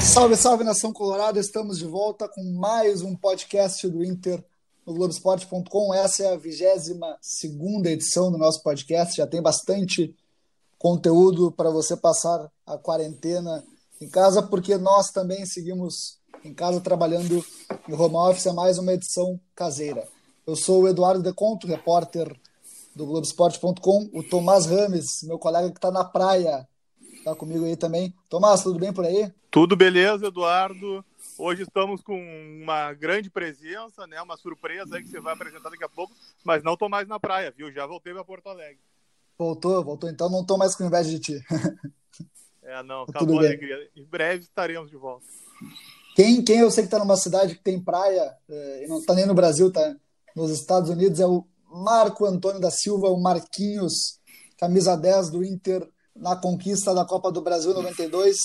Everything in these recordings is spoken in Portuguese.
Salve, salve nação colorada, estamos de volta com mais um podcast do Inter no Globoesporte.com. Essa é a 22 edição do nosso podcast. Já tem bastante conteúdo para você passar a quarentena em casa, porque nós também seguimos em casa trabalhando em home office. É mais uma edição caseira. Eu sou o Eduardo Deconto, repórter do Globoesporte.com. O Tomás Rames, meu colega que está na praia, está comigo aí também. Tomás, tudo bem por aí? Tudo beleza, Eduardo. Hoje estamos com uma grande presença, né? Uma surpresa aí que você vai apresentar daqui a pouco, mas não estou mais na praia, viu? Já voltei para Porto Alegre. Voltou, voltou. Então não estou mais com inveja de ti. É, não, acabou a alegria. Em breve estaremos de volta. Quem, quem eu sei que está numa cidade que tem praia, e não está nem no Brasil, está nos Estados Unidos, é o Marco Antônio da Silva, o Marquinhos, camisa 10 do Inter na conquista da Copa do Brasil 92.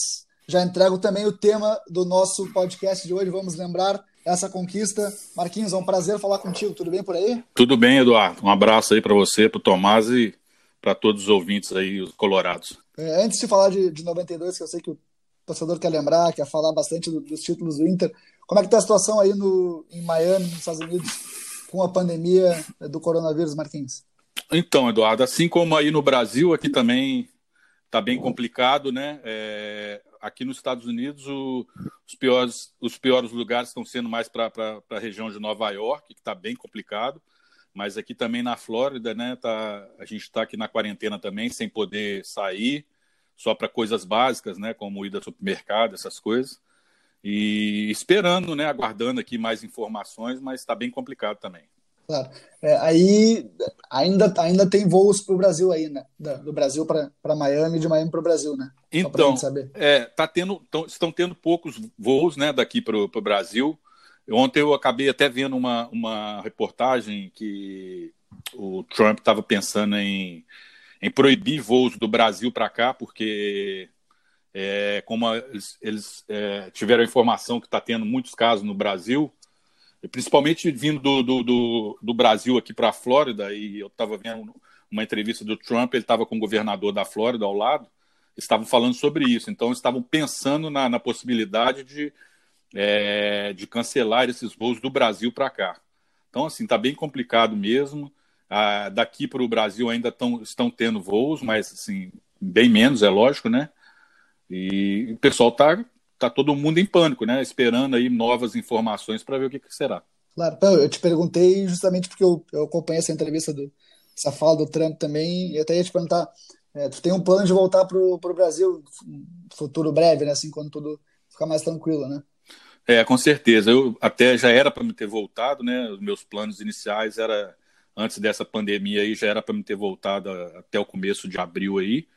Já entrego também o tema do nosso podcast de hoje. Vamos lembrar essa conquista. Marquinhos, é um prazer falar contigo. Tudo bem por aí? Tudo bem, Eduardo. Um abraço aí para você, para o Tomás e para todos os ouvintes aí, os colorados. É, antes de falar de, de 92, que eu sei que o torcedor quer lembrar, quer falar bastante do, dos títulos do Inter, como é que está a situação aí no, em Miami, nos Estados Unidos, com a pandemia do coronavírus, Marquinhos? Então, Eduardo, assim como aí no Brasil, aqui também está bem complicado, né? É, aqui nos Estados Unidos, o, os, piores, os piores lugares estão sendo mais para a região de Nova York, que está bem complicado. Mas aqui também na Flórida, né? Tá, a gente está aqui na quarentena também, sem poder sair, só para coisas básicas, né? Como ir ao supermercado, essas coisas. E esperando, né? Aguardando aqui mais informações, mas está bem complicado também. Claro. É, aí ainda, ainda tem voos para o Brasil aí, né? Do Brasil para Miami, de Miami para o Brasil, né? Então, é, tá tendo, tão, estão tendo poucos voos, né? Daqui para o Brasil. Ontem eu acabei até vendo uma, uma reportagem que o Trump estava pensando em, em proibir voos do Brasil para cá, porque é, como eles, eles é, tiveram informação que está tendo muitos casos no Brasil, principalmente vindo do, do, do, do Brasil aqui para a Flórida, e eu estava vendo uma entrevista do Trump, ele estava com o governador da Flórida ao lado, estavam falando sobre isso, então estavam pensando na, na possibilidade de é, de cancelar esses voos do Brasil para cá. Então, assim, está bem complicado mesmo. Ah, daqui para o Brasil ainda tão, estão tendo voos, mas assim, bem menos, é lógico, né? E o pessoal está tá todo mundo em pânico, né? Esperando aí novas informações para ver o que, que, será. Claro, então, eu te perguntei justamente porque eu, eu acompanhei essa entrevista, do, essa fala do Trump também, e até ia te perguntar, é, tu tem um plano de voltar para o Brasil futuro breve, né? Assim, quando tudo ficar mais tranquilo, né? É, com certeza. Eu até já era para me ter voltado, né? Os meus planos iniciais era antes dessa pandemia aí já era para me ter voltado até o começo de abril aí.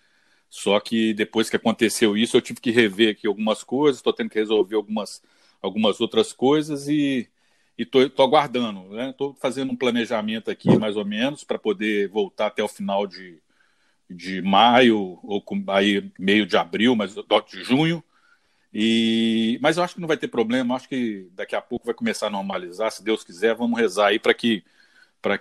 Só que depois que aconteceu isso, eu tive que rever aqui algumas coisas, estou tendo que resolver algumas, algumas outras coisas e estou aguardando, né? Estou fazendo um planejamento aqui mais ou menos para poder voltar até o final de, de maio ou aí meio de abril, mas de junho e, mas eu acho que não vai ter problema, acho que daqui a pouco vai começar a normalizar, se Deus quiser, vamos rezar aí para que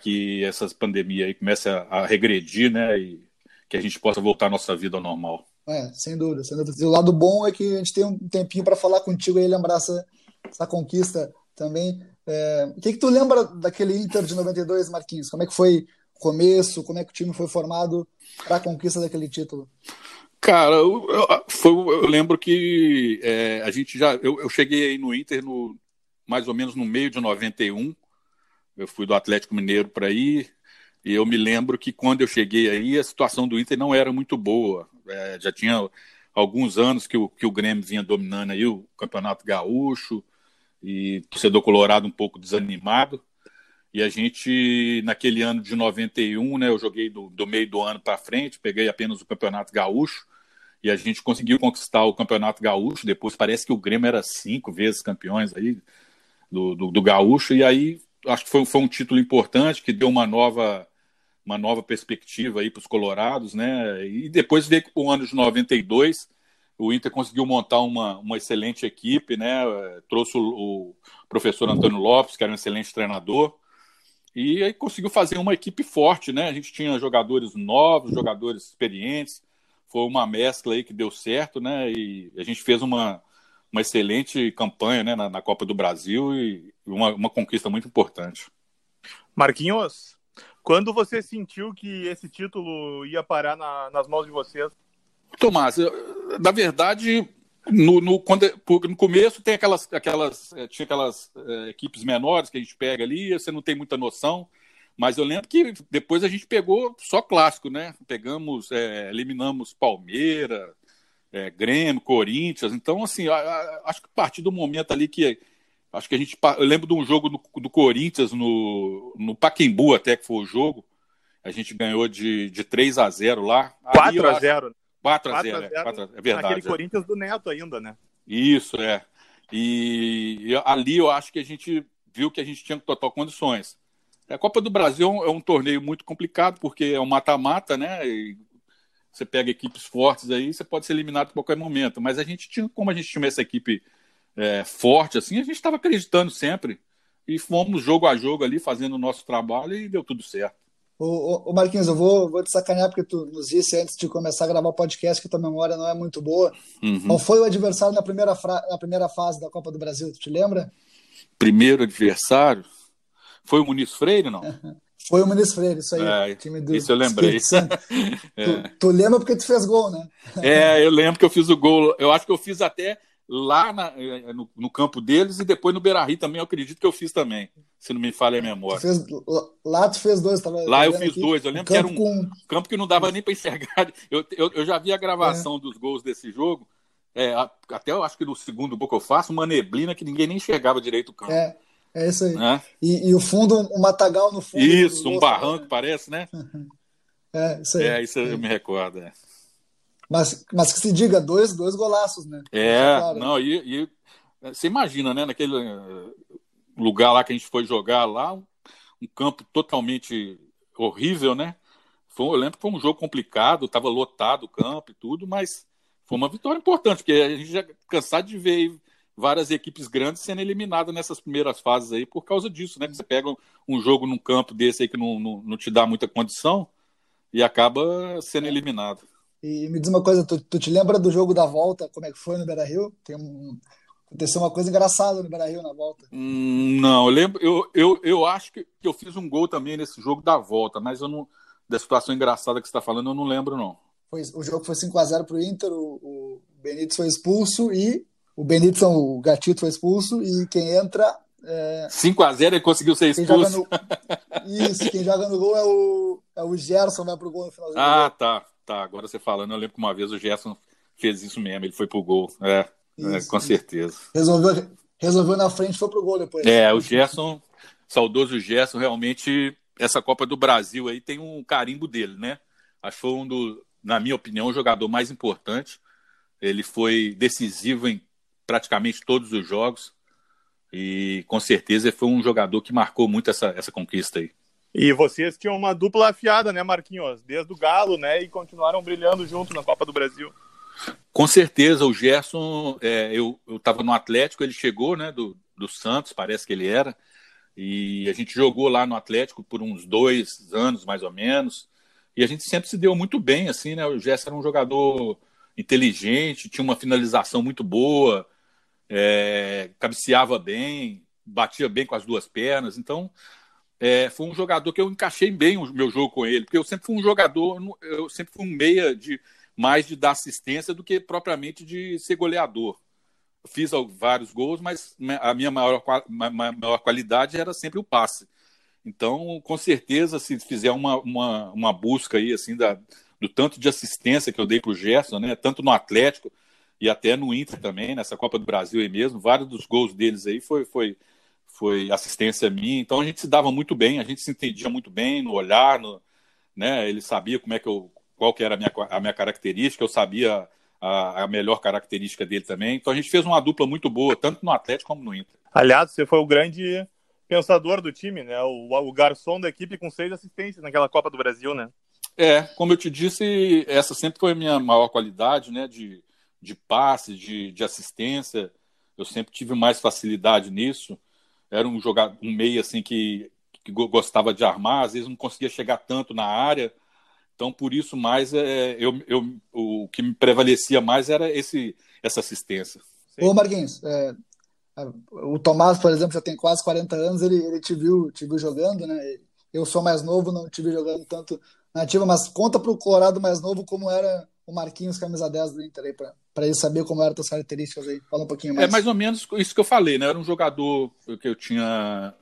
que essa pandemia aí comece a, a, regredir, né, e que a gente possa voltar à nossa vida ao normal. É, sem dúvida, sem dúvida. E o lado bom é que a gente tem um tempinho para falar contigo e lembrar essa, essa conquista também. É, o que, que tu lembra daquele Inter de 92, Marquinhos? Como é que foi o começo? Como é que o time foi formado para a conquista daquele título? Cara, eu, eu, foi, eu lembro que é, a gente já. Eu, eu, cheguei aí no Inter no, mais ou menos no meio de 91. Eu fui do Atlético Mineiro para aí. E eu me lembro que quando eu cheguei aí, a situação do Inter não era muito boa. É, já tinha alguns anos que o, que o Grêmio vinha dominando aí o Campeonato Gaúcho. E torcedor colorado um pouco desanimado. E a gente, naquele ano de 91, né, eu joguei do, do meio do ano para frente, peguei apenas o Campeonato Gaúcho. e a gente conseguiu conquistar o Campeonato Gaúcho. Depois parece que o Grêmio era cinco vezes campeões aí do, do, do Gaúcho, e aí acho que foi, foi um título importante que deu uma nova uma nova perspectiva aí para os colorados, né? E depois veio o ano de 92, o Inter conseguiu montar uma, uma excelente equipe, né? Trouxe o, o professor Antônio Lopes, que era um excelente treinador, e aí conseguiu fazer uma equipe forte, né? A gente tinha jogadores novos, jogadores experientes, foi uma mescla aí que deu certo, né? E a gente fez uma, uma excelente campanha né, na, na Copa do Brasil e uma, uma conquista muito importante. Marquinhos, quando você sentiu que esse título ia parar na, nas mãos de vocês? Tomás, na verdade, no, no, quando, no começo tem aquelas, aquelas, eh, tinha aquelas é, equipes menores que a gente pega ali, você não tem muita noção, mas eu lembro que depois a gente pegou só clássico, né? Pegamos, é, eliminamos Palmeiras, é, Grêmio, Corinthians, então assim, acho que a partir do momento ali que Acho que a gente. Eu lembro de um jogo do, do Corinthians no, no Paquembu, até que foi o jogo. A gente ganhou de, de 3 a 0 lá. 4 a 0 4 a 0 é, 4 a 0, é verdade. Aquele é. Corinthians do Neto ainda, né? Isso, é. E, e, ali eu acho que a gente viu que a gente tinha total condições. A Copa do Brasil é um torneio muito complicado, porque é um mata-mata, né? E você pega equipes fortes aí, você pode ser eliminado a qualquer momento. Mas a gente tinha, como a gente tinha essa equipe é, forte, assim, a gente estava acreditando sempre. E fomos jogo a jogo ali, fazendo o nosso trabalho e deu tudo certo. Ô, ô, Marquinhos, eu vou, vou te sacanear porque tu nos disse antes de começar a gravar o podcast que tua memória não é muito boa. Uhum. Qual foi o adversário na primeira, na primeira fase da Copa do Brasil? Tu te lembra? Primeiro adversário? Foi o Muniz Freire, não? Foi o Muniz Freire, isso aí. É, time do isso eu lembrei. é. tu, tu, lembra porque tu fez gol, né? É, eu lembro que eu fiz o gol. Eu acho que eu fiz até lá na, eh, no, no, campo deles e depois no Beira Rio também, eu acredito que eu fiz também, se não me falha a memória. Tu fez, lá tu fez dois, tava Lá eu fiz aqui, dois, eu lembro que era um com... campo que não dava nem para enxergar. Eu, eu, eu, já vi a gravação é. dos gols desse jogo, é, até eu acho que no segundo gol que eu faço, uma neblina que ninguém nem enxergava direito o campo. É, é isso aí. É? E, e, o fundo, um matagal no fundo. Isso, um barranco, parece, né? É, isso aí. É, isso eu me recordo, é. Mas, mas que se diga, dois, dois golaços, né? É, claro. não, e, e, você imagina, né, naquele eh, lugar lá que a gente foi jogar lá, um, um campo totalmente horrível, né? Foi, eu lembro que foi um jogo complicado, estava lotado o campo e tudo, mas foi uma vitória importante, porque a gente já cansado de ver várias equipes grandes sendo eliminadas nessas primeiras fases aí por causa disso, né? Que você pega um jogo num campo desse aí que não, não, não te dá muita condição e acaba sendo é. eliminado. E me diz uma coisa, tu, tu te lembra do jogo da volta, como é que foi no Beira Rio? Tem um, aconteceu uma coisa engraçada no Beira Rio na volta. Hum, não, eu lembro, eu, eu, eu acho que, que eu fiz um gol também nesse jogo da volta, mas eu não, da situação engraçada que você está falando, eu não lembro, não. Foi, o jogo foi 5x0 para o Inter, o, Benítez foi expulso e o Benítez, o Gatito foi expulso e quem entra. É... 5x0 ele conseguiu ser expulso. No... Isso, quem joga no gol é o, é o Gerson, vai pro gol no finalzinho. Ah, tá. Tá, agora você falando, eu lembro que uma vez o Gerson fez isso mesmo, ele foi pro gol. É, é com certeza. Resolveu, resolveu na frente foi pro gol depois. É, o Gerson, saudoso Gerson, realmente, essa Copa do Brasil aí tem um carimbo dele, né? Acho que foi um do, na minha opinião, o jogador mais importante. Ele foi decisivo em praticamente todos os jogos. E com certeza foi um jogador que marcou muito essa, essa conquista aí. E vocês tinham uma dupla afiada, né, Marquinhos? Desde o Galo, né? E continuaram brilhando junto na Copa do Brasil. Com certeza, o Gerson, é, eu estava no Atlético, ele chegou, né, do, do Santos, parece que ele era, e a gente jogou lá no Atlético por uns dois anos, mais ou menos, e a gente sempre se deu muito bem, assim, né, o Gerson era um jogador inteligente, tinha uma finalização muito boa, é, cabeceava bem, batia bem com as duas pernas, então é, foi um jogador que eu encaixei bem o meu jogo com ele, porque eu sempre fui um jogador, eu sempre fui um meia de mais de dar assistência do que propriamente de ser goleador. Fiz vários gols, mas a minha maior, maior qualidade era sempre o passe. Então, com certeza, se fizer uma, uma, uma busca aí, assim, da, do tanto de assistência que eu dei para o Gerson, né, tanto no Atlético e até no Inter também, nessa Copa do Brasil aí mesmo, vários dos gols deles aí foi, foi, foi assistência minha, então a gente se dava muito bem, a gente se entendia muito bem no olhar, no, né? Ele sabia como é que eu, qual que era a minha, a minha característica, eu sabia a, a, melhor característica dele também. Então a gente fez uma dupla muito boa, tanto no Atlético como no Inter. Aliás, você foi o grande pensador do time, né? O, o garçom da equipe com seis assistências naquela Copa do Brasil, né? É, como eu te disse, essa sempre foi a minha maior qualidade, né? De, de passe, de, de assistência. Eu sempre tive mais facilidade nisso. Era um jogador, um meio assim que, que gostava de armar, às vezes não conseguia chegar tanto na área. Então, por isso, mais é, eu, eu, o que me prevalecia mais era esse, essa assistência. Ô, Marquinhos, é, o Tomás, por exemplo, já tem quase 40 anos, ele, ele te, viu, te viu jogando, né? Eu sou mais novo, não te vi jogando tanto na ativa, mas conta para o Colorado mais novo como era o Marquinhos, camisa 10 do Inter, para ele saber como eram as características aí. Fala um pouquinho mais. É mais ou menos isso que eu falei, né? Era um jogador que eu tinha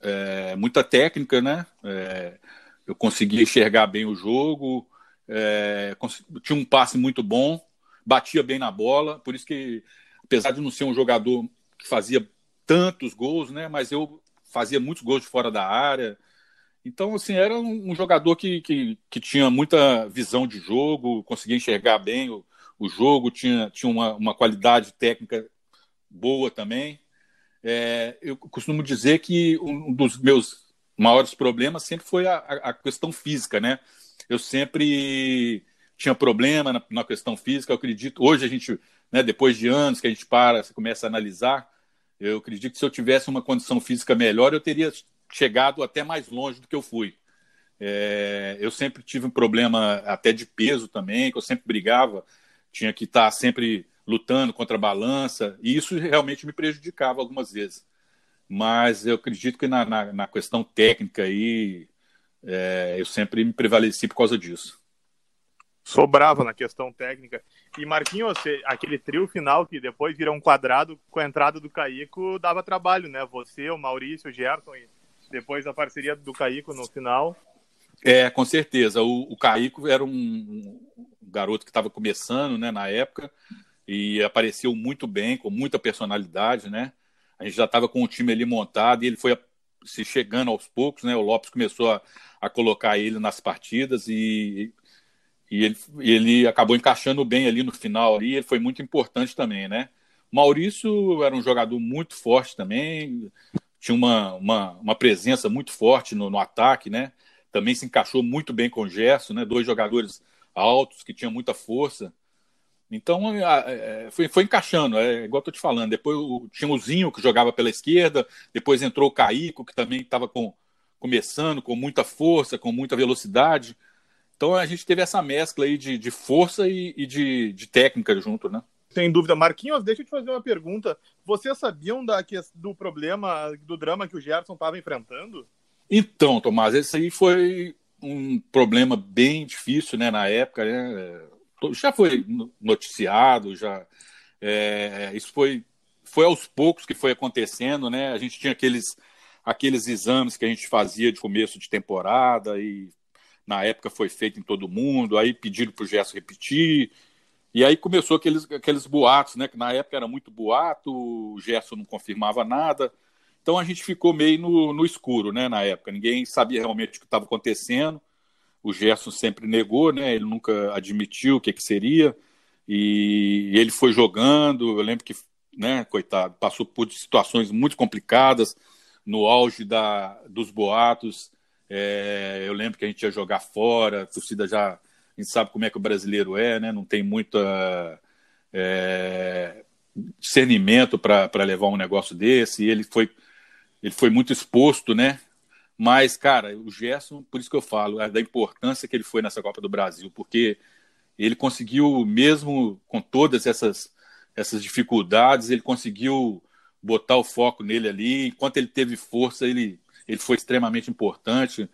é, muita técnica, né? É, eu conseguia enxergar bem o jogo, é, tinha um passe muito bom, batia bem na bola, por isso que, apesar de não ser um jogador que fazia tantos gols, né? Mas eu fazia muitos gols de fora da área. Então, assim, era um, jogador que, que, que, tinha muita visão de jogo, conseguia enxergar bem o, o jogo, tinha, tinha uma, uma qualidade técnica boa também. É, eu costumo dizer que um dos meus maiores problemas sempre foi a, a questão física, né? Eu sempre tinha problema na, na, questão física, eu acredito. Hoje a gente, né, depois de anos que a gente para, começa a analisar, eu acredito que se eu tivesse uma condição física melhor, eu teria chegado até mais longe do que eu fui. É, eu sempre tive um problema até de peso também, que eu sempre brigava, tinha que estar sempre lutando contra a balança, e isso realmente me prejudicava algumas vezes mas eu acredito que na, na, na questão técnica aí é, eu sempre me prevaleci por causa disso. Sobrava na questão técnica. E Marquinhos, aquele trio final que depois vira um quadrado com a entrada do Caíco dava trabalho, né? Você, o Maurício, o Gerson e depois a parceria do Caíco no final. É, com certeza. O, o Caíco era um, um garoto que estava começando, né, na época, e apareceu muito bem, com muita personalidade, né? a gente já estava com o time ali montado e ele foi se chegando aos poucos, né? O Lopes começou a, a colocar ele nas partidas e, e ele, ele acabou encaixando bem ali no final ali, ele foi muito importante também, né? Maurício era um jogador muito forte também, tinha uma, uma, uma presença muito forte no, no, ataque, né? Também se encaixou muito bem com o Gerson, né? Dois jogadores altos que tinham muita força. Então é, foi, foi encaixando, é igual eu tô te falando. Depois tinha o Zinho que jogava pela esquerda, depois entrou o Caíco, que também estava com, começando com muita força, com muita velocidade. Então a gente teve essa mescla aí de, de força e, e de, de, técnica junto, né? Sem dúvida. Marquinhos, deixa eu te fazer uma pergunta. Vocês sabiam da, do problema, do drama que o Gerson estava enfrentando? Então, Tomás, esse aí foi um problema bem difícil, né, na época, né? já foi noticiado, já é, isso foi foi aos poucos que foi acontecendo, né? A gente tinha aqueles aqueles exames que a gente fazia de começo de temporada e na época foi feito em todo mundo, aí pediram para o Gerson repetir, e aí começou aqueles, aqueles boatos, né? Que na época era muito boato, o Gerson não confirmava nada. Então a gente ficou meio no, no escuro, né? Na época, ninguém sabia realmente o que estava acontecendo o Gerson sempre negou, né? Ele nunca admitiu o que, que seria. E ele foi jogando. Eu lembro que, né, coitado, passou por situações muito complicadas no auge da, dos boatos. É, eu lembro que a gente ia jogar fora, a torcida já. Gente sabe como é que o brasileiro é, né? Não tem muita. É, discernimento para levar um negócio desse. E ele foi, ele foi muito exposto, né? Mas, cara, o Gerson, por isso que eu falo, é da importância que ele foi nessa Copa do Brasil, porque ele conseguiu, mesmo com todas essas, essas dificuldades, ele conseguiu botar o foco nele ali. Enquanto ele teve força, ele, ele foi extremamente importante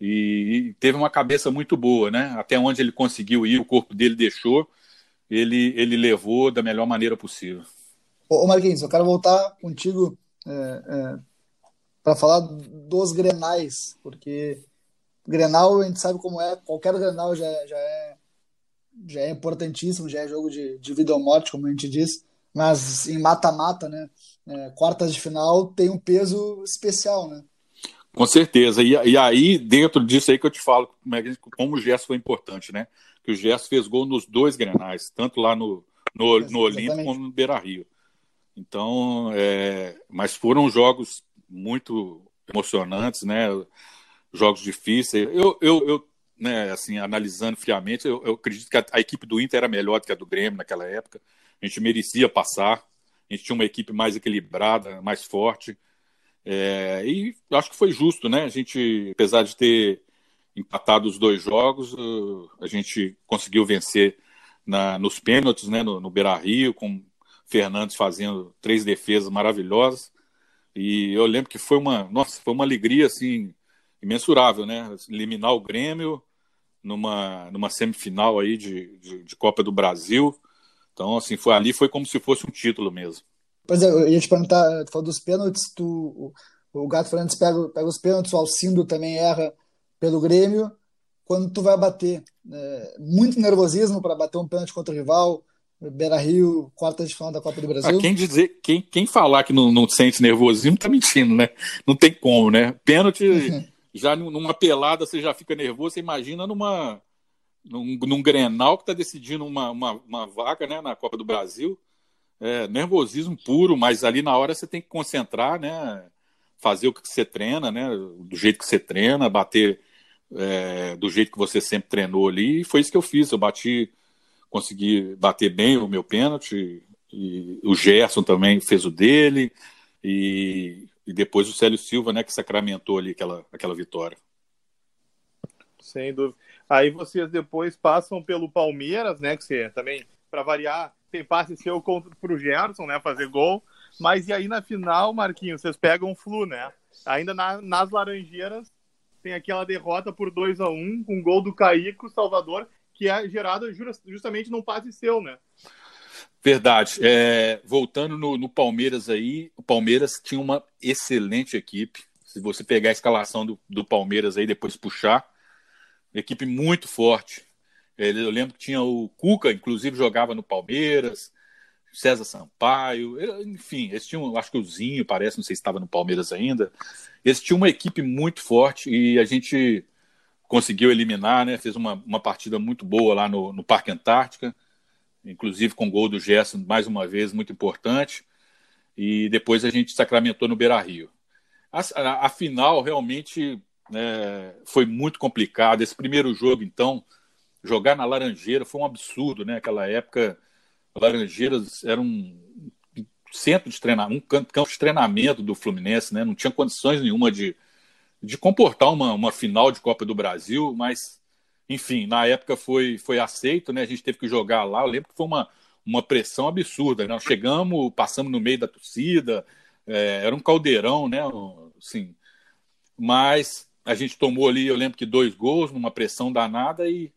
e, teve uma cabeça muito boa, né? Até onde ele conseguiu ir, o corpo dele deixou, ele, ele levou da melhor maneira possível. Ô Marquinhos, eu quero voltar contigo é, é para falar dos Grenais, porque Grenal a gente sabe como é, qualquer Grenal já, já, é, já é importantíssimo, já é jogo de, de vida ou morte, como a gente diz, mas em mata-mata, né, é, quartas de final tem um peso especial, né? Com certeza. E, e, aí, dentro disso aí que eu te falo, como, é, como o gesto foi importante, né? Que o gesto fez gol nos dois grenais, tanto lá no, no, no Olímpico como no Beira Rio. Então, é, mas foram jogos muito emocionantes, né? Jogos difíceis. Eu, eu, eu né, assim, analisando friamente, eu, eu acredito que a, a, equipe do Inter era melhor do que a do Grêmio naquela época. A gente merecia passar. A gente tinha uma equipe mais equilibrada, mais forte. É, e acho que foi justo, né? A gente, apesar de ter empatado os dois jogos, a gente conseguiu vencer na, nos pênaltis, né? No, no Beira Rio, com Fernandes fazendo três defesas maravilhosas. E eu lembro que foi uma, nossa, foi uma alegria assim imensurável, né? Eliminar o Grêmio numa, numa semifinal aí de, de, de Copa do Brasil. Então, assim, foi ali foi como se fosse um título mesmo. Pois é, eu ia te perguntar, tu falou dos pênaltis, tu, o, o Gato Fernandes pega, pega os pênaltis, o Alcindo também erra pelo Grêmio. Quando tu vai bater, é, muito nervosismo para bater um pênalti contra o rival, Beira Rio, quarta de final da Copa do Brasil. Ah, quem dizer, quem, quem falar que não, não sente nervosismo tá mentindo, né? Não tem como, né? Pênalti, já numa pelada você já fica nervoso, você imagina numa num, num Grenal que está decidindo uma, uma, uma vaga né, na Copa do Brasil é, nervosismo puro, mas ali na hora você tem que concentrar, né? Fazer o que você treina, né? Do jeito que você treina, bater é, do jeito que você sempre treinou ali. E foi isso que eu fiz. Eu bati, consegui bater bem o meu pênalti. E o Gerson também fez o dele. E, e depois o Célio Silva, né? Que sacramentou ali aquela, aquela vitória. Sem dúvida. Aí vocês depois passam pelo Palmeiras, né? Que você também, para variar, tem passe seu contra pro Gerson, né? Fazer gol. Mas e aí na final, Marquinhos, vocês pegam o Flu, né? Ainda na, nas Laranjeiras tem aquela derrota por 2 a 1 um, com gol do Caíco Salvador, que é gerada justamente num passe seu, né? Verdade. É, voltando no, no, Palmeiras aí, o Palmeiras tinha uma excelente equipe. Se você pegar a escalação do, do Palmeiras aí, depois puxar, equipe muito forte. Eu lembro que tinha o Cuca, inclusive jogava no Palmeiras, César Sampaio, enfim, eles tinham, acho que o Zinho parece, não sei se estava no Palmeiras ainda. Eles tinham uma equipe muito forte e a gente conseguiu eliminar, né? Fez uma, uma partida muito boa lá no, no Parque Antártica, inclusive com gol do Gerson, mais uma vez, muito importante. E depois a gente sacramentou no Beira Rio. A, a, a final realmente né, foi muito complicada. Esse primeiro jogo, então, jogar na Laranjeira foi um absurdo, né? Aquela época, Laranjeiras era um centro de treinamento, um campo de treinamento do Fluminense, né? Não tinha condições nenhuma de, de comportar uma, uma final de Copa do Brasil, mas enfim, na época foi, foi aceito, né? A gente teve que jogar lá. Eu lembro que foi uma, uma pressão absurda. Né? Nós chegamos, passamos no meio da torcida, é, era um caldeirão, né? Assim, mas a gente tomou ali, eu lembro que dois gols, numa pressão danada, e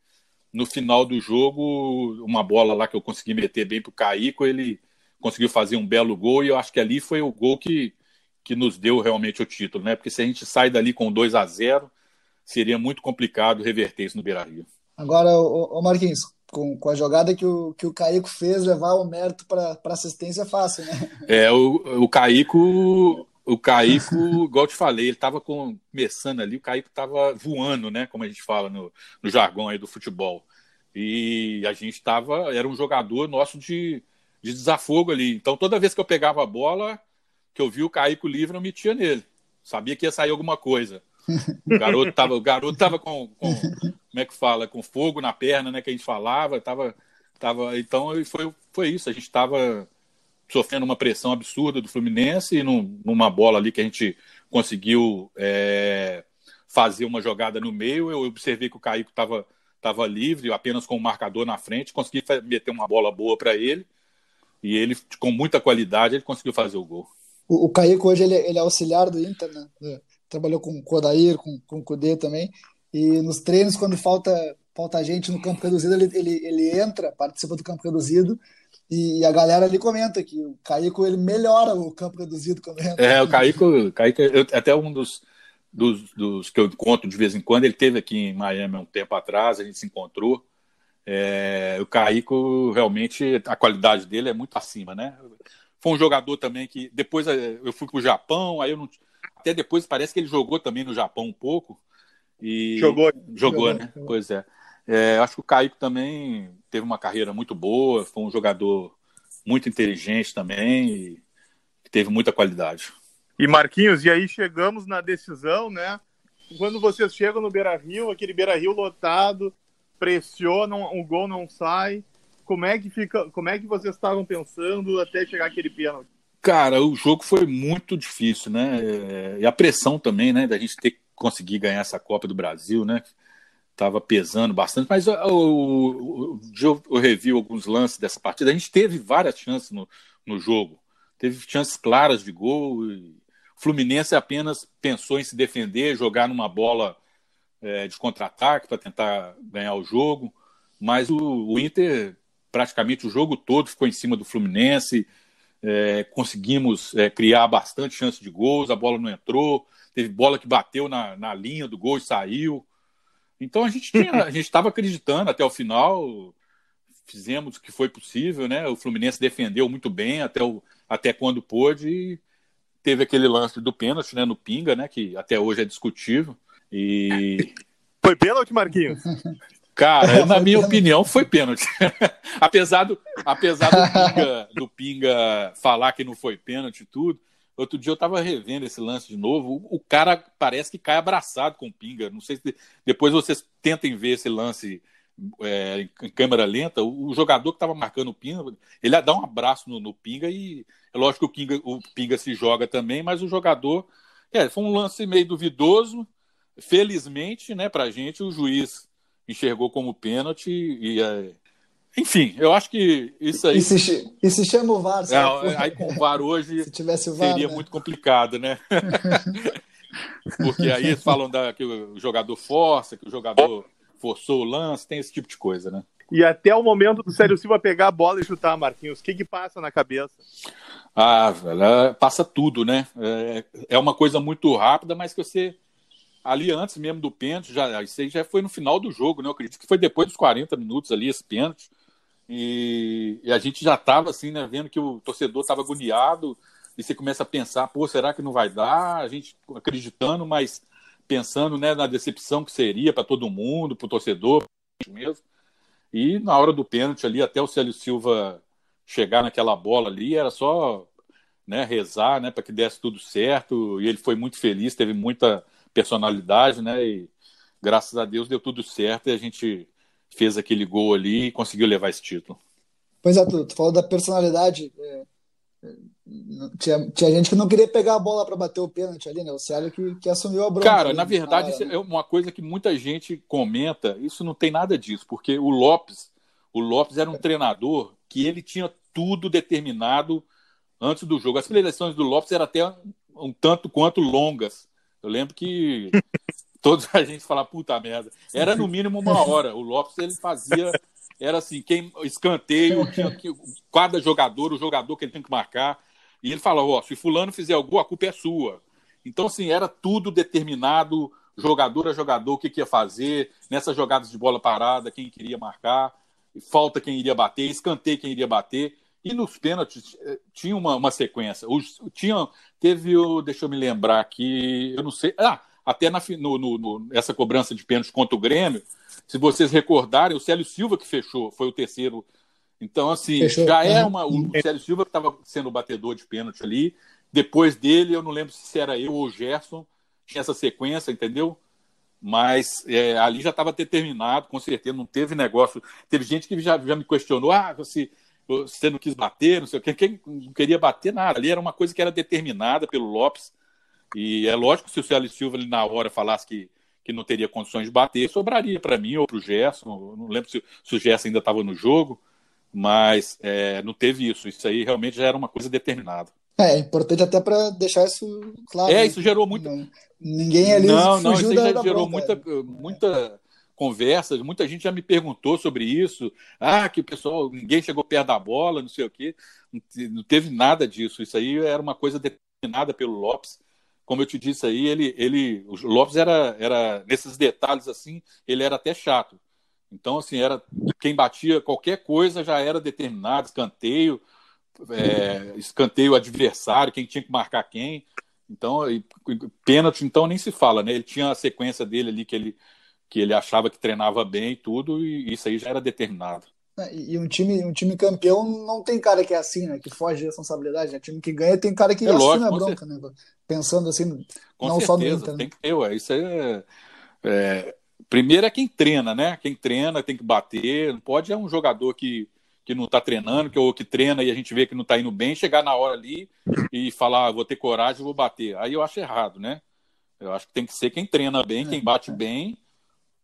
no final do jogo, uma bola lá que eu consegui meter bem para o Caíco, ele conseguiu fazer um belo gol e eu acho que ali foi o gol que, que nos deu realmente o título, né? Porque se a gente sai dali com 2 a 0 seria muito complicado reverter isso no Beira-Rio. Agora, o Marquinhos, com, com a jogada que o, que o Caíco fez, levar o mérito para assistência é fácil, né? É, o, o Caíco o Caíco, igual te falei, ele estava começando ali, o Caíco estava voando, né? Como a gente fala no, no jargão aí do futebol. E a gente estava, era um jogador nosso de, de desafogo ali. Então toda vez que eu pegava a bola, que eu vi o Caíco livre, eu metia nele. Sabia que ia sair alguma coisa. O garoto tava, o garoto tava com, com, como é que fala, com fogo na perna, né? Que a gente falava, tava, tava. Então foi, foi isso. A gente estava sofrendo uma pressão absurda do Fluminense e num, numa bola ali que a gente conseguiu é, fazer uma jogada no meio, eu observei que o Caíco estava tava livre, apenas com o marcador na frente, consegui meter uma bola boa para ele e ele, com muita qualidade, ele conseguiu fazer o gol. O, o Caíco hoje ele, ele é auxiliar do Inter, né? É, trabalhou com o Odair, com, com o Cudê também, e nos treinos, quando falta falta gente no campo reduzido, ele, ele, ele entra, participa do campo reduzido, e a galera ali comenta que o Caíco ele melhora o campo reduzido quando entra. É, o Caíco, Caíco eu, até um dos, dos, dos, que eu encontro de vez em quando, ele teve aqui em Miami há um tempo atrás, a gente se encontrou. É, o Caíco, realmente, a qualidade dele é muito acima, né? Foi um jogador também que depois é, eu fui para o Japão, aí eu não, até depois parece que ele jogou também no Japão um pouco. E jogou. Jogou, né? Pois é. é. Acho que o Caico também teve uma carreira muito boa, foi um jogador muito inteligente também e teve muita qualidade. E Marquinhos, e aí chegamos na decisão, né? Quando vocês chegam no Beira Rio, aquele Beira Rio lotado, pressionam, o gol não sai. Como é que fica? Como é que vocês estavam pensando até chegar aquele pênalti? Cara, o jogo foi muito difícil, né? É, e a pressão também, né? Da gente ter que conseguir ganhar essa Copa do Brasil, né? Tava pesando bastante, mas eu, eu, eu, eu revi alguns lances dessa partida. A gente teve várias chances no, no jogo, teve chances claras de gol. o Fluminense apenas pensou em se defender, jogar numa bola é, de contra-ataque para tentar ganhar o jogo, mas o, o Inter praticamente o jogo todo ficou em cima do Fluminense é, conseguimos é, criar bastante chance de gols, a bola não entrou, teve bola que bateu na, na linha do gol e saiu. Então a gente tinha, a gente estava acreditando até o final, fizemos o que foi possível, né? O Fluminense defendeu muito bem até, o, até quando pôde e teve aquele lance do pênalti, né, no Pinga, né, que até hoje é discutível. E foi pênalti, Marquinhos? Cara, na minha opinião, foi pênalti. apesar do, apesar do Pinga, do Pinga falar que não foi pênalti e tudo, outro dia eu estava revendo esse lance de novo. O, cara parece que cai abraçado com o Pinga. Não sei se depois vocês tentem ver esse lance é, em câmera lenta. O, o jogador que estava marcando o Pinga, ele dá um abraço no, no Pinga e é lógico que o Pinga, o Pinga se joga também, mas o jogador. É, foi um lance meio duvidoso. Felizmente, né, pra gente, o juiz enxergou como pênalti e é... enfim, eu acho que isso aí. E se, e se chama o VAR? É, aí com o VAR hoje se tivesse o VAR, seria né? muito complicado, né? Porque aí eles falam da, que o jogador força, que o jogador forçou o lance, tem esse tipo de coisa, né? E até o momento do Sérgio Silva pegar a bola e chutar, Marquinhos, o que que passa na cabeça? Ah, velho, passa tudo, né? É, é uma coisa muito rápida, mas que você ali antes mesmo do pênalti, já, isso aí já foi no final do jogo, né? Eu acredito que foi depois dos 40 minutos ali, esse pênalti. E, e a gente já estava assim, né, vendo que o torcedor estava agoniado, e você começa a pensar, pô, será que não vai dar? A gente acreditando, mas pensando né, na decepção que seria para todo mundo, para o torcedor mesmo. E na hora do pênalti ali, até o Célio Silva chegar naquela bola ali, era só né, rezar né, para que desse tudo certo. E ele foi muito feliz, teve muita personalidade, né? E graças a Deus deu tudo certo e a gente fez aquele gol ali e conseguiu levar esse título. Pois é, tu, tu falou da personalidade. É, é, tinha, tinha gente que não queria pegar a bola para bater o pênalti ali, né? O Célio que, que assumiu a bronca. Cara, ali, na verdade, isso é uma coisa que muita gente comenta. Isso não tem nada disso, porque o Lopes, o Lopes era um treinador que ele tinha tudo determinado antes do jogo. As preleções do Lopes eram até um tanto quanto longas. Eu lembro que todos a gente falava, puta merda. Era no mínimo uma hora. O Lopes ele fazia. Era assim, quem escanteio, tinha que, cada jogador, o jogador que ele tem que marcar. E ele falava, ó, se fulano fizer o gol, a culpa é sua. Então, assim, era tudo determinado, jogador a jogador, o que, que ia fazer, nessas jogadas de bola parada, quem queria marcar, falta quem iria bater, escanteio quem iria bater. E nos pênaltis eh, tinha uma, uma sequência. Os, tinha, teve o. Deixa eu me lembrar aqui. Eu não sei. Ah, até na, no, no, no, essa cobrança de pênalti contra o Grêmio, se vocês recordarem, o Célio Silva que fechou, foi o terceiro. Então, assim, fechou. já é uma. O Célio Silva que estava sendo o batedor de pênalti ali. Depois dele, eu não lembro se era eu ou o Gerson. Tinha essa sequência, entendeu? Mas é, ali já estava determinado, com certeza, não teve negócio. Teve gente que já, já me questionou: ah, você você não quis bater, não sei o quê, quem não queria bater nada. Ali era uma coisa que era determinada pelo Lopes. E é lógico que se o Célio Silva ali na hora falasse que, que não teria condições de bater, sobraria para mim ou para o Gerson. Não lembro se, se o Gerson ainda estava no jogo, mas é, não teve isso. Isso aí realmente já era uma coisa determinada. É, é importante até para deixar isso claro. É, né? isso gerou muito. Ninguém ali não, não, isso aí já gerou muita, muita conversas, muita gente já me perguntou sobre isso. Ah, que o pessoal, ninguém chegou perto da bola, não sei o quê. Não teve nada disso. Isso aí era uma coisa determinada pelo Lopes. Como eu te disse aí, ele, ele, o Lopes era, era nesses detalhes assim, ele era até chato. Então, assim, era quem batia qualquer coisa já era determinado, escanteio, é, escanteio adversário, quem tinha que marcar quem. Então, e, pênalti, então nem se fala, né? Ele tinha a sequência dele ali que ele, que ele achava que treinava bem e tudo, e isso aí já era determinado. É, e um time, um time campeão não tem cara que é assim, né? Que foge de responsabilidade. Né? Time que ganha tem cara que é assume a bronca, né? Pensando assim, com não certeza, só no Inter. Né? Tem que ter, ué, isso é, é, Primeiro é quem treina, né? Quem treina tem que bater. Não pode é um jogador que, que não está treinando, que, ou que treina e a gente vê que não está indo bem, chegar na hora ali e falar, ah, vou ter coragem, vou bater. Aí eu acho errado, né? Eu acho que tem que ser quem treina bem, quem bate bem,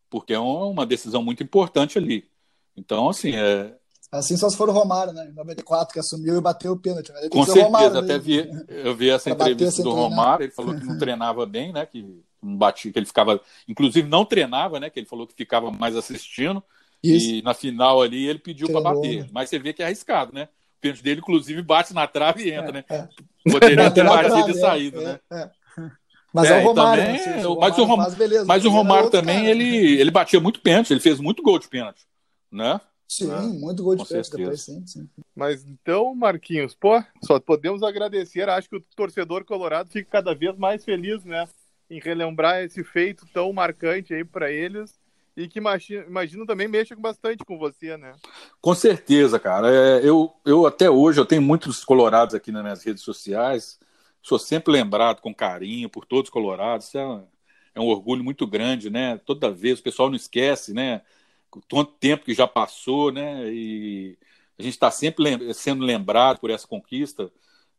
porque é uma decisão muito importante ali. Então, assim, é, Assim só se for o Romário, né? Em 94, que assumiu e bateu o pênalti. Né? Com certeza, Romário, até vi, eu vi essa entrevista do Romário, ele falou que não treinava bem, né? Que não batia, que ele ficava, inclusive não treinava, né? Que ele falou que ficava mais assistindo. Isso. E na final ali ele pediu para bater. Né? Mas você vê que é arriscado, né? O pênalti dele, inclusive, bate na trave e entra, é, né? É. Poderia ter batido e é, saído, né? É, é. Mas é, o Romário. Também, né? o mas o, mas Romário também, cara. ele, ele batia muito pênalti, ele fez muito gol de pênalti, né? Sim, né? muito gol de pênalti depois, sim, sim. Mas então, Marquinhos, pô, só podemos agradecer. Acho que o torcedor colorado fica cada vez mais feliz, né? Em relembrar esse feito tão marcante aí para eles e que imagino, imagino também mexa bastante com você, né? Com certeza, cara. É, eu, eu até hoje eu tenho muitos colorados aqui nas minhas redes sociais. Sou sempre lembrado com carinho por todos os colorados. Isso é, é um orgulho muito grande, né? Toda vez o pessoal não esquece, né? Quanto tempo que já passou, né? E a gente está sempre sendo lembrado por essa conquista.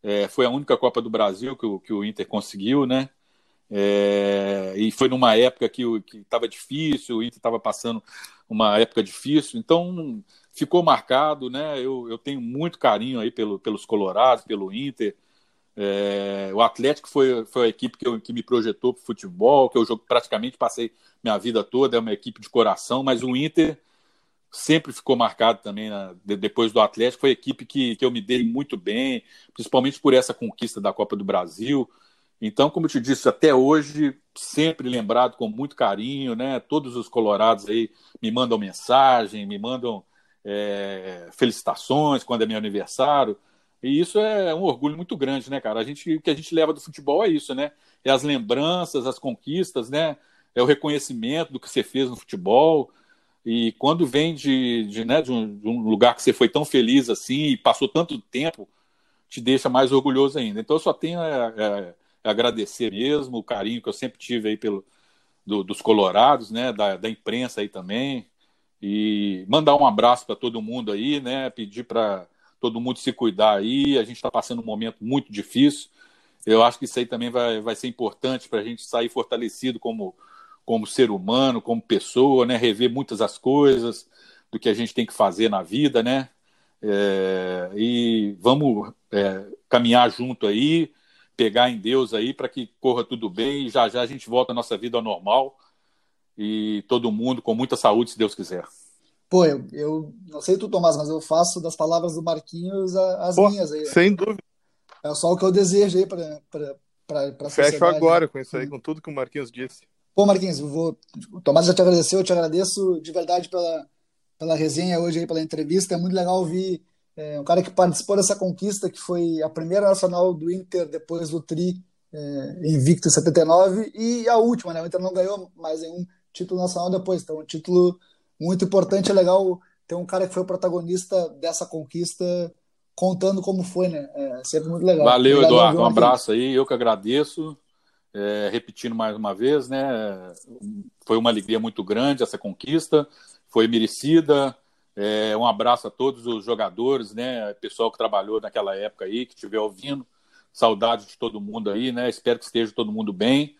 É, foi a única Copa do Brasil que o, que o Inter conseguiu, né? É, e foi numa época que estava difícil, o Inter estava passando uma época difícil, então ficou marcado, né? Eu, eu tenho muito carinho aí pelo, pelos Colorados, pelo Inter. É, o Atlético foi, foi a equipe que, eu, que me projetou para o futebol, que eu jogo, praticamente passei minha vida toda, é uma equipe de coração, mas o Inter sempre ficou marcado também na, de, depois do Atlético. Foi a equipe que, que eu me dei muito bem, principalmente por essa conquista da Copa do Brasil. Então, como eu te disse, até hoje, sempre lembrado com muito carinho, né? Todos os colorados aí me mandam mensagem, me mandam é, felicitações quando é meu aniversário. E isso é um orgulho muito grande, né, cara? A gente, o que a gente leva do futebol é isso, né? É as lembranças, as conquistas, né? É o reconhecimento do que você fez no futebol. E quando vem de, de, né, de, um, de um lugar que você foi tão feliz assim e passou tanto tempo, te deixa mais orgulhoso ainda. Então eu só tenho a, a, a agradecer mesmo o carinho que eu sempre tive aí pelo, do, dos colorados, né, da, da imprensa aí também. E mandar um abraço para todo mundo aí, né? Pedir para todo mundo se cuidar aí. A gente está passando um momento muito difícil. Eu acho que isso aí também vai, vai ser importante para a gente sair fortalecido como, como ser humano, como pessoa, né? Rever muitas as coisas do que a gente tem que fazer na vida, né? É, e vamos é, caminhar junto aí, pegar em Deus aí para que corra tudo bem e já já a gente volta a nossa vida ao normal e todo mundo com muita saúde, se Deus quiser. Pô, eu, eu não sei tu, Tomás, mas eu faço das palavras do Marquinhos as Pô, minhas aí. Sem dúvida. É só o que eu desejo aí para para Fecho agora com isso aí, com tudo que o Marquinhos disse. Pô, Marquinhos, eu vou, o Tomás já te agradeceu, eu te agradeço de verdade pela, pela resenha hoje aí, pela entrevista. É muito legal ouvir é, um cara que participou dessa conquista, que foi a primeira nacional do Inter depois do Tri, é, invicto em 79, e a última, né? O Inter não ganhou mais nenhum título nacional depois, então um título muito importante, é legal ter um cara que foi o protagonista dessa conquista contando como foi, né? É sempre muito legal. Valeu, Eduardo. Um abraço aí, eu que agradeço. É, repetindo mais uma vez, né? Foi uma alegria muito grande essa conquista, foi merecida. É, um abraço a todos os jogadores, né? Pessoal que trabalhou naquela época aí, que estiver ouvindo. Saudade de todo mundo aí, né? Espero que esteja todo mundo bem.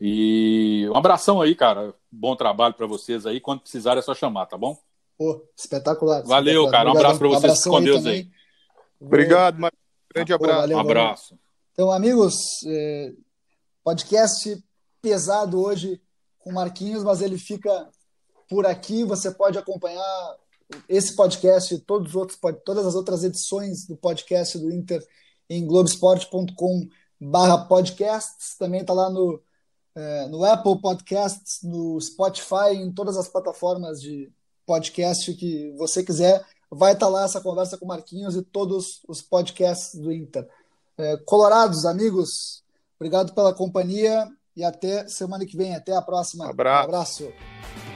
E um abração aí, cara. Bom trabalho para vocês aí. Quando precisar é só chamar, tá bom? Pô, espetacular. Valeu, espetacular. cara. Um abraço para vocês. Com Deus aí. aí. Obrigado, Mar... grande abraço. Pô, valeu, um abraço. Valeu. Então, amigos, é, podcast pesado hoje com Marquinhos, mas ele fica por aqui. Você pode acompanhar esse podcast e todos os outros, todas as outras edições do podcast do Inter em globesport.com barra podcasts. Também está lá no, é, no Apple Podcasts, no Spotify, em todas as plataformas de podcast que você quiser vai estar lá essa conversa com o Marquinhos e todos os podcasts do Inter. É, colorados, amigos, Obrigado pela companhia e até semana que vem. Até a próxima. Um abraço. Um abraço.